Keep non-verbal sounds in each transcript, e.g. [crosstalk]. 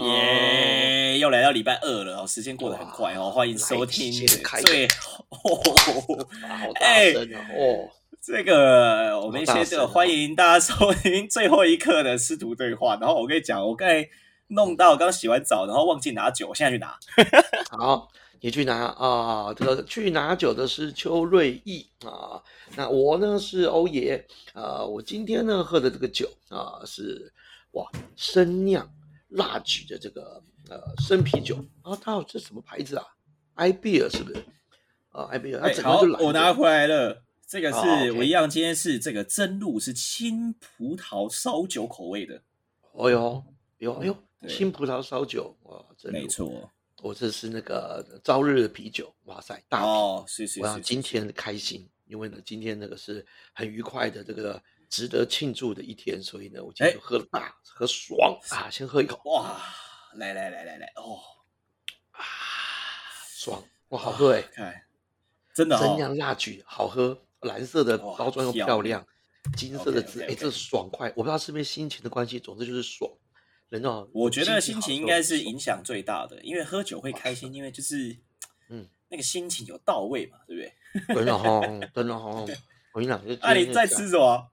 耶，又来到礼拜二了哦，时间过得很快哦，欢迎收听最哦，好大声哦！这个我们先这个哦欢迎大家收听最后一刻的师徒对话。然后我跟你讲，我刚才弄到刚洗完澡，然后忘记拿酒，我现在去拿。[laughs] 好，你去拿啊！这个去拿酒的是邱瑞义啊，那我呢是欧爷啊。我今天呢喝的这个酒啊是哇生酿辣举的这个呃生啤酒啊，它这什么牌子啊？i beer 是不是？啊，i beer，它哎，好整个就，蓝的我拿回来了。这个好是我一样，今天是这个真露是青葡萄烧酒口味的，哦哟，哟哎呦，青葡萄烧酒哇，真露没错。我这是那个朝日的啤酒，哇塞，大啤。哦，是是我想是，今天开心，因为呢，今天那个是很愉快的这个值得庆祝的一天，所以呢，我今天喝了大喝爽啊，先喝一口哇，来来来来来，哦，啊，爽哇，好喝哎、看，真的真哦，酿辣橘好喝，蓝色的哇包装又漂漂亮，金色的字，哎这爽快，我不知道是不是心情的关系，总之就是爽。人哦，我觉得心情应该是影响最大的，因为喝酒会开心，因为就是，嗯，那个心情有到位嘛，对不对？真的哈，[laughs] 真的哈，我跟你讲，就啊，你在吃什么？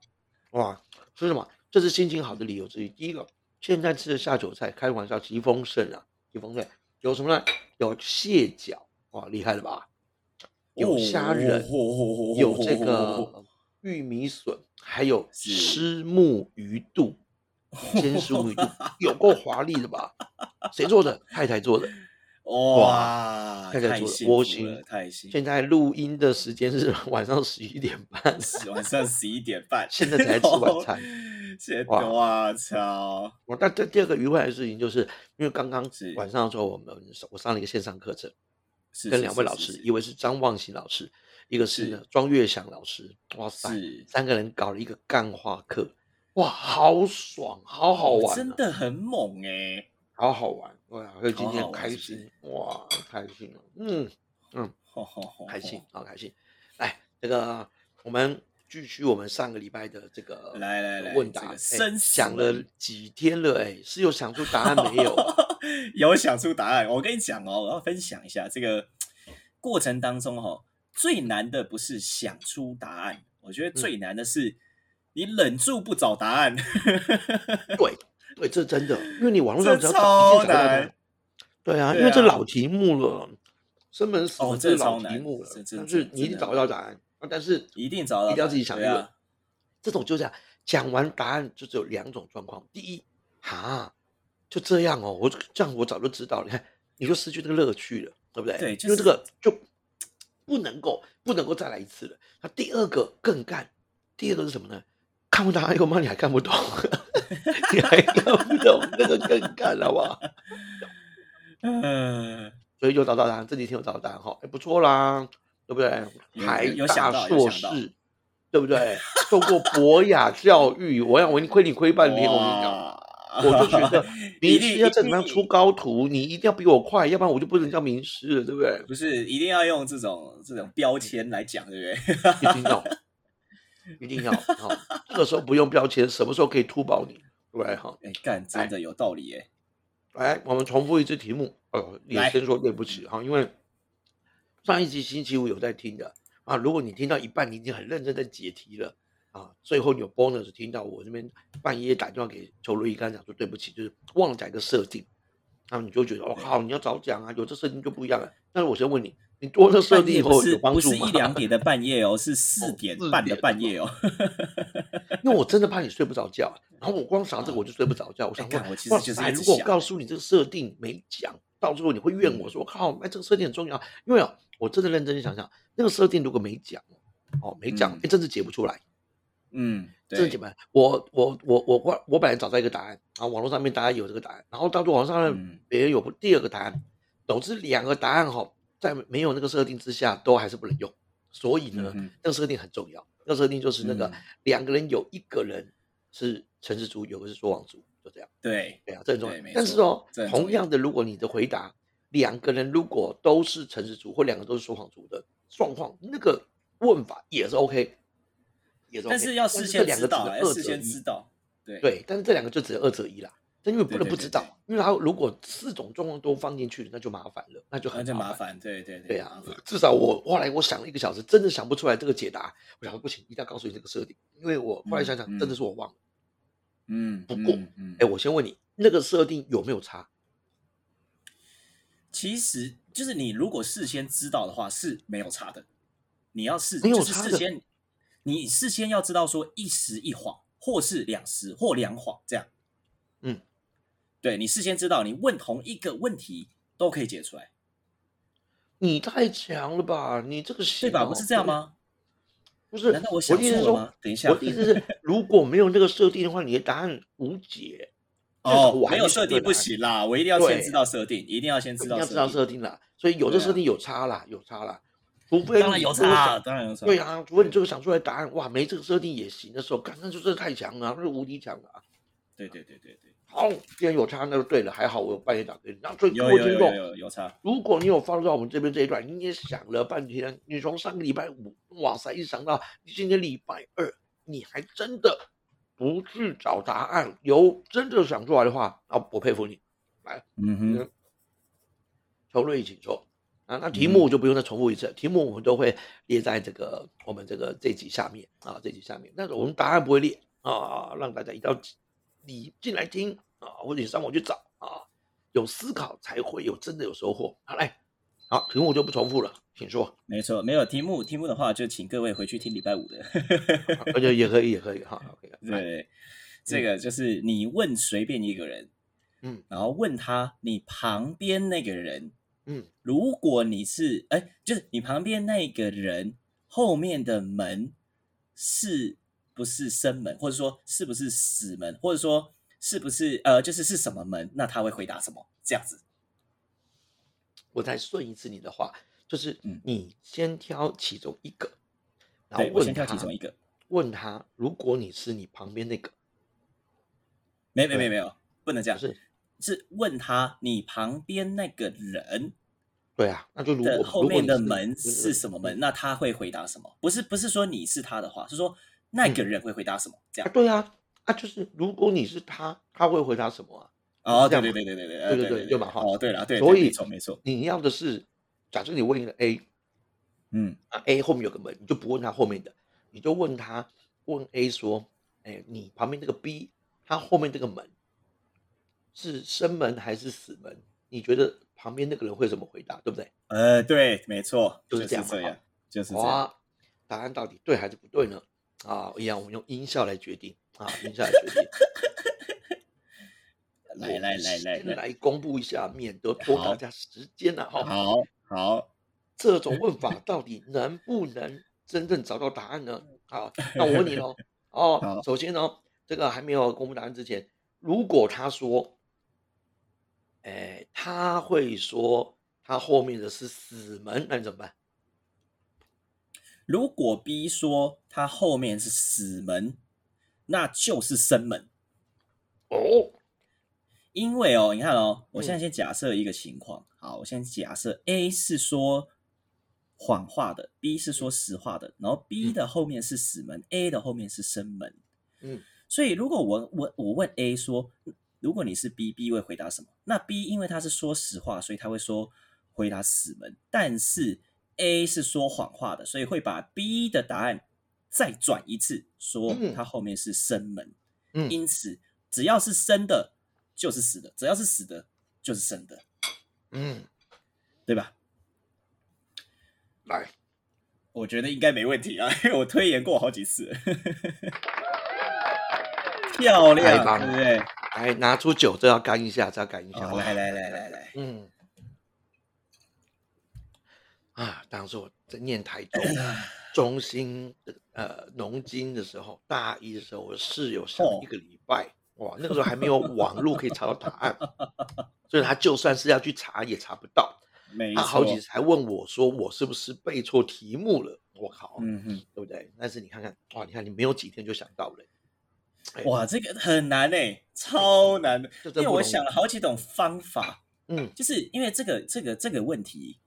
哇，吃什么？这是心情好的理由之一。第一个，现在吃的下酒菜，开玩笑，极丰盛啊，极丰盛。有什么呢？有蟹脚，哇，厉害了吧？有虾仁，哦有这个玉米笋，还有是虱目鱼肚，[laughs] 鲜虱目鱼肚，有够华丽的吧？谁做的？太太做的。哇，太太做的太幸福了，太幸福现在录音的时间是 [laughs] 晚上十一点半，晚上十一点半，现在才吃晚餐。现哇哇操！我但这第二个愉快的事情，就是因为刚刚是晚上的时候，我们我上了一个线上课程，跟两位老师，一位是张望行老师，一个是庄月祥老师。哇塞，三个人搞了一个干话课，哇，好爽，好好玩、啊，真的很猛哎，好好玩，哇，所以今天开心，哇，开心了，嗯嗯，[laughs] 好好好开心，好开心。来，这个我们继续我们上个礼拜的这个来来来问答，想了问几天了，哎，是有想出答案没有？[laughs] 有想出答案。我跟你讲哦，我要分享一下这个过程当中哈、哦，最难的不是想出答案，我觉得最难的是你忍住不找答案。[laughs] 对对，这真的，因为你网络上只要找。对啊，因为这啊老题目了，生门死哦门这是老题目了这，这但是你一定找不到答案啊，但是一定找到一定要自己想问案对啊。这种就这样，讲完答案就只有两种状况。第一，哈，就这样哦，我这样我早就知道了，你看你就失去这个乐趣了，对不对？对就是因为这个就不能够不能够再来一次了。那第二个更干，第二个是什么呢？看不答案以后吗？你还看不懂，[laughs] 你还搞不懂，那个更干，好不好？嗯，所以就找到答案，这几天有找到答案哈，哎，不错啦，对不对？有台大硕士，对不对？受过博雅教育，我想我亏你亏半天，我跟你讲。我就觉得 [laughs] 一名定师要怎么样出高徒，你一定要比我快，要不然我就不能叫名师了，对不对？不是一定要用这种这种标签来讲，对不对？一定要，一定要哈、这个时候不用标签，什么时候可以突爆你，对不对？哈，哎，干真的有道理哎。来，我们重复一次题目。哦，也来先说对不起哈，因为上一集星期五有在听的啊，如果你听到一半，你已经很认真在解题了啊，最后你有 bonus 听到我这边半夜打电话给邱瑞一，跟他讲说对不起，就是忘了讲一个设定，然后你就觉得我、哦、靠，你要早讲啊，有这设定就不一样了。但是我先问你，你多了设定以后有帮助吗不是一？两点的半夜哦，是 [laughs] 四点半的半夜哦。[laughs] 因为我真的怕你睡不着觉，[laughs] 然后我光想这个我就睡不着觉。我想说哎干我其，实如果我告诉你这个设定没讲，到最后你会怨我说，我靠，哎，这个设定很重要。因为哦，我真的认真地想想，那个设定如果没讲，哦，没讲嗯，哎，真的解不出来，嗯，对真的解不出来。我我我我我我本来找到一个答案，然后，网络上面大家有这个答案，然后到最后网上面别人有第二个答案，总之两个答案哈，在没有那个设定之下，都还是不能用。所以呢，嗯那个设定很重要。那个设定就是那个嗯两个人有一个人是城市族，有个是说谎族，就这样。对，对啊，这很重要但是哦同样的，如果你的回答两个人如果都是城市族，或两个都是说谎族的状况，那个问法也是 OK，也是 OK。但是要事这先知道事先知道。对，对，但是这两个就只有二择一啦。真因为不能不知道对对对对，因为他如果四种状况都放进去，那就麻烦了，那就那很麻烦，对对对啊，至少我后来我想了一个小时，真的想不出来这个解答。我想说不行，一定要告诉你这个设定，因为我后来想想，真的是我忘了。嗯，不过嗯嗯哎、我先问你，那个设定有没有差？其实就是你如果事先知道的话是没有差的，你要事就是事先，你事先要知道说一时一晃，或是两时或两晃这样。嗯，对你事先知道，你问同一个问题都可以解出来，你太强了吧？你这个对行吧？哦不是这样？吗？不是，难道我想错了吗？等一下我，的意思是，如果没有那个设定的话，你的答案无解。哦没有设定不行啦，我一定要先知道设定，一定要先知道要知道设定。啦。所以有的设定有差啦，有差啦。除非当然有差，想当然有差。对啊，除非你这个想出来答案，哇，没这个设定也行的时候，干那就真的太强了，那是无敌强了啊。对对对对对，好，既然有差，那就对了，还好我有半夜打给你。那所以各有有有位听众有，有有差。如果你有放到我们这边这一段，你也想了半天，你从上个礼拜五，哇塞，一想到今天礼拜二，你还真的不去找答案，有真的想出来的话，啊，我佩服你。来嗯哼，邱瑞，请说。啊，那题目就不用再重复一次，题目我们都会列在这个我们这个这集下面啊，这集下面，但是我们答案不会列啊，让大家一定要你进来听啊，或者你上网去找啊，有思考才会有真的有收获。好，来，好，题目我就不重复了，请说，没错，没有题目，题目的话就请各位回去听礼拜五的。而且也可以，也可以哈，OK，[laughs] 来对，这个就是你问随便一个人，嗯然后问他你旁边那个人，嗯，如果你是哎，就是你旁边那个人后面的门是不是生门，或者说是不是死门，或者说是不是呃，就是是什么门，那他会回答什么？这样子。我再顺一次你的话，就是嗯你先挑其中一个，然后对，我问先挑其他中一个。问他，如果你是你旁边那个，没没对没没有，不能这样，是是问他你旁边那个人对啊，那就如的果后面的门是什么门，嗯那他会回答什么？不是不是说你是他的话，是说那个人会回答什么？这啊，样。对啊，啊，就是如果你是他，他会回答什么啊？哦，这样对对对对对对对对对对对吧哈哦，对了，对，所以没错没错，你要的是，假设你问一个 A 嗯啊，A 后面有个门，你就不问他后面的，你就问他问 A 说，哎，你旁边这个 B，他后面这个门是生门还是死门？你觉得旁边那个人会怎么回答？对不对？呃，对，没错，就是这样嘛这样，就是这样。哇，答案到底对还是不对呢？啊，一样，我们用音效来决定啊，音效来决定。来来来来先来，来公布一下，免得拖大好家时间了哈。好好，这种问法到底能不能真正找到答案呢？好，那我问你喽。哦，[laughs] 首先呢，这个还没有公布答案之前，如果他说，哎，他会说他后面的是死门，那你怎么办？如果 B 说他后面是死门，那就是生门。哦，因为哦，你看哦，我现在嗯先假设一个情况，好，我先假设 A 是说谎话的，B 是说实话的，然后 B 嗯的后面是死门，A 的后面是生门。嗯，所以如果我我我问 A 说，如果你是 B，B 会回答什么？那 B 因为他是说实话，所以他会说回答死门，但是 A 是说谎话的，所以会把 B 的答案再转一次，说嗯他后面是生门。嗯因此只要是生的，就是死的；只要是死的，就是生的，嗯，对吧？来，我觉得应该没问题啊，因为我推演过好几次，漂亮，对不对？来拿出酒，这要干一下，这要干一下。好，来来来来来，嗯，啊，当时我在念台中中心呃农经的时候，大一的时候，我室友想一个礼拜，哇，那个时候还没有网络可以查到答案，所以他就算是要去查也查不到。[laughs] 他好几次还问我说我是不是背错题目了？我靠，嗯哼，对不对？但是你看看，哇，你看你没有几天就想到了，哎哇，这个很难 [laughs] 诶，超难的，因为我想了好几种方法，嗯就是因为这个这个这个问题，嗯，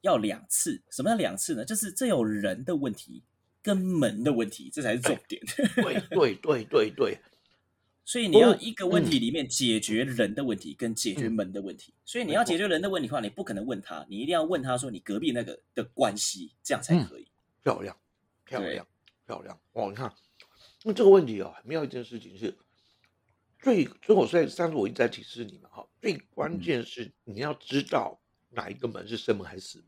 要两次。什么叫两次呢？就是这有人的问题跟门的问题，这才是重点。[laughs] 对对对对对，所以你要哦一个问题里面解决人的问题跟解决嗯门的问题。所以你要解决人的问题的话，你不可能问他，你一定要问他说你隔壁那个的关系，这样才嗯可以。漂亮，漂亮，漂亮。哦，你看，那这个问题哦，很妙一件事情是，最，所以我所以上次我一直在提示你们哈，最关嗯键是你要知道哪一个门是生门还是死门，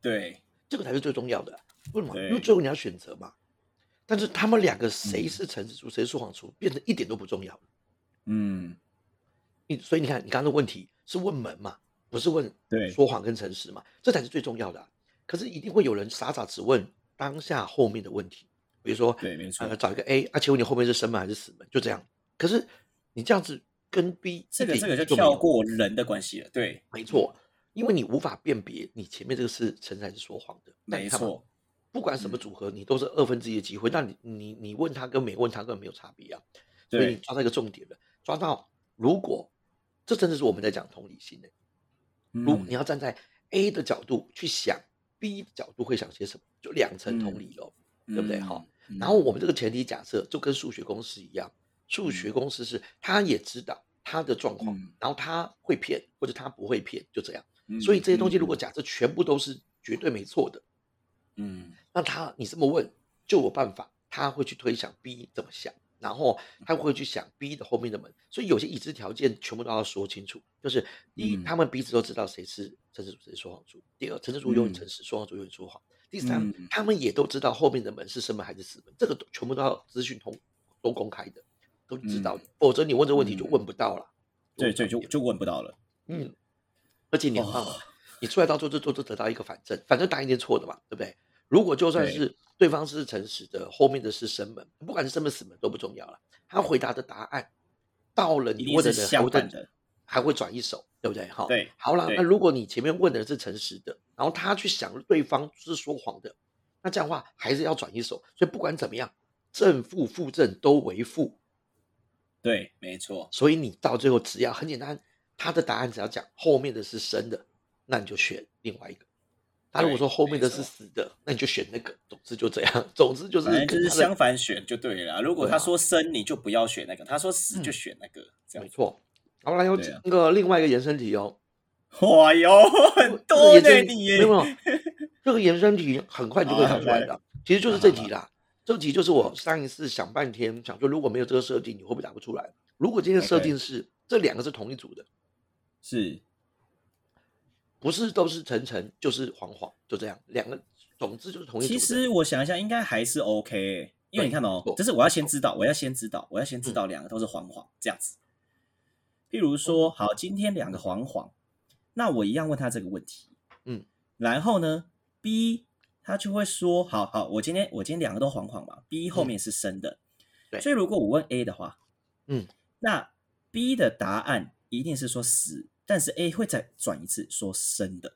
对，这个才是最重要的。为什么？因为最后你要选择嘛。但是他们两个谁嗯是诚实处，谁是说谎处，变得一点都不重要了。嗯，你所以你看，你刚刚的问题是问门嘛，不是问对说谎跟诚实嘛，这才是最重要的啊、可是一定会有人傻傻只问当下后面的问题，比如说，对，没错呃，。找一个 A 啊，请问你后面是生门还是死门？就这样。可是你这样子跟 B 这个这个就跳过人的关系了。对，没错，因为你无法辨别你前面这个是诚实还是说谎的。没错。不管什么嗯组合，你都是二分之一的机会。那你你你问他跟没问他根本没有差别啊。所以你，抓到一个重点了，抓到如果这真的是我们在讲同理心的。如嗯你要站在 A 的角度去想，B 的角度会想些什么，就两层同理咯，对不对？哈、嗯然后我们这个前提假设就跟数学公式一样，数学公式是他也知道他的状况，嗯然后他会骗或者他不会骗，就这样。嗯所以这些东西如果嗯。假设全部都是绝对没错的，嗯。那他你这么问就有办法，他会去推想 B 怎么想，然后他会去想 B 的后面的门，所以有些已知条件全部都要说清楚。就是第一，嗯。他们彼此都知道谁是诚实主，谁是说谎主；第二，诚实主永远嗯。诚实，说谎主永远说谎；第三嗯，他们也都知道后面的门是生门还是死门，这个都全部都要资讯通都公开的，都知道的，否则你问这问题就嗯。问不到了。对对，就就问不到了。嗯，而且你很棒哦啊，你出来到最后就就得到一个反正，反正答案一定错的嘛，对不对？如果就算是对方是诚实的，后面的是生门，不管是生门死门都不重要了，他回答的答案到了你问的人。还会转一手，对不对？哈，对好了，那如果你前面问的人是诚实的，然后他去想对方是说谎的，那这样的话还是要转一手。所以不管怎么样，正负负正都为负，对，没错。所以你到最后只要很简单，他的答案只要讲后面的是生的，那你就选另外一个。他如果说后面的是死的，那你就选那个。总之就这样，[laughs] 总之就是就是相反选就对了啊。如果他说生，你就不要选那个；他说死，就嗯选那个。这样。没错。好，来有那个另外一个延伸题哦，哇哟，很这个多呢，你没有没有，[laughs] 这个延伸题很快就会好考出来来的，其实就是这题啦。这题就是我上一次想半天，想说如果没有这个设定，你会不会答不出来？如果今天设定是这两个是同一组的，是。不是都是橙橙就是黄黄，就这样，两个总之就是同一组其。实我想一下，应该还是 OK，欸因为你看哦就是我要先知道，我要先知道，我要先嗯知道两个都是黄黄这样子。譬如说，好，今天两个黄黄，那我一样问他这个问题，嗯，然后呢，B 他就会说，好好，我今天我今天两个都黄黄嘛，B 后面是生的，嗯对。所以如果我问 A 的话，嗯，那 B 的答案一定是说死，但是 A 会再转一次说生的，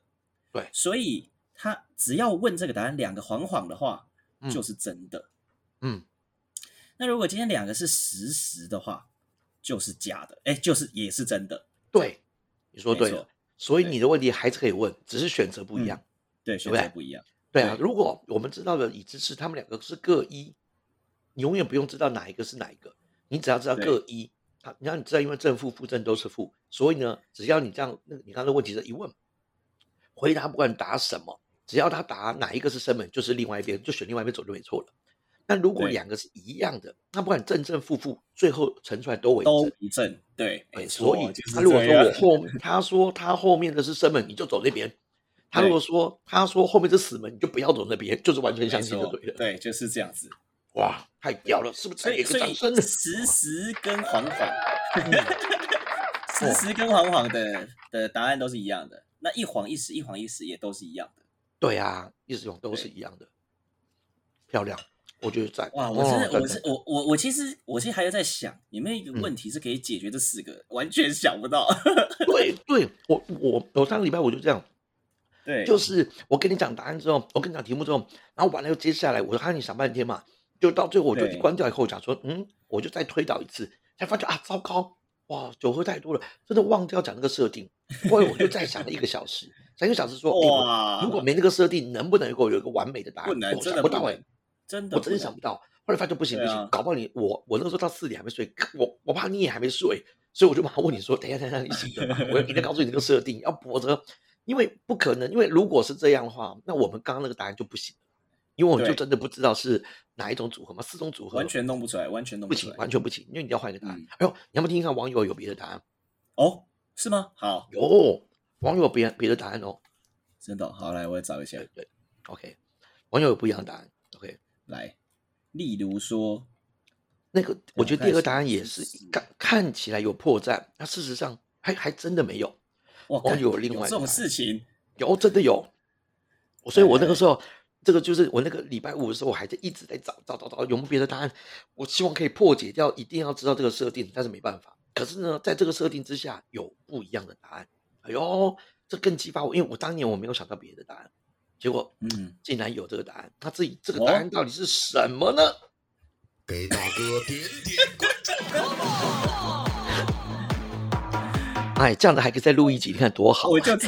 对所以他只要问这个答案两个黄黄的话，嗯就是真的。嗯，那如果今天两个是实时的话，就是假的，哎，就是也是真的。对，你说对了。所以你的问题还是可以问，只是选择不一嗯样。对，选择不一样。对啊，对如果我们知道的已知是他们两个是各一，你永远不用知道哪一个是哪一个，你只要知道各一。啊，你看你知道，因为正负负正都是负，所以呢，只要你这样，那你刚刚的问题是一问，回答不管答什么，只要他答哪一个是生门，就是另外一边，就选另外一边走就没错了。那如果两个是一样的，那不管正正负负，最后乘出来都为都正。一正，对，所以他如果说我后，他说他后面的是生门，你就走那边；他如果说他说后面是死门，你就不要走那边，就是完全相信就对了。对，就是这样子。哇，太屌了，是不是？所以，所以再给个掌声。实时跟黄黄，哦 [laughs] 实时跟黄黄的的答案都是一样的。那一黄一实，一黄一实也都是一样的。对啊，意思用都是一样的，漂亮，我觉得赞。哇，我真的，哦赞我是我我我其实我其实还有在想，有没有一个嗯问题是可以解决这四个？完全想不到。[laughs] 对对，我我我上个礼拜我就这样，对，就是我跟你讲答案之后，我跟你讲题目之后，然后完了又接下来我让你想半天嘛，就到最后我就一关掉以后讲说，嗯，我就再推导一次，才发觉啊，糟糕，哇，酒喝太多了，真的忘掉讲那个设定，后来我就再想了一个小时，想一个小时说，哇，如果没那个设定，能不能够有一个完美的答案？不能，我想不到哎、真的我真的想不到。后后来发现不行不行，搞不好你我我那个时候到四点还没睡，我我怕你也还没睡，所以我就马上问你说，等一下等一下你醒？我要一定告诉你这个设定，要否则因为不可能，因为如果是这样的话，那我们刚刚那个答案就不行，因为我们就真的不知道是哪一种组合吗，四种组合完全弄不出来，完全弄不行，出来。完全不行，因为你要换一个答案。嗯哎呦，你要不要听听看网友有别的答案？哦，是吗？好，有网友有别别的答案哦。真的哦好，来我也找一下对。对，OK，网友有不一样的答案。OK，来，例如说，那个我觉得第二个答案也是是看看起来有破绽，那事实上还还真的没有，哇，网友有另外这种事情，有真的有。所以我那个哎时候，这个就是我那个礼拜五的时候，我还在一直在找找找找有没有别的答案。我希望可以破解掉，一定要知道这个设定，但是没办法。可是呢，在这个设定之下，有不一样的答案。哎呦，这更激发我，因为我当年我没有想到别的答案，结果嗯，竟然有这个答案。他自己这个哦答案到底是什么呢？给大哥点点关注。[laughs] 哎，这样的还可以再录一集，你看多好啊。我就知道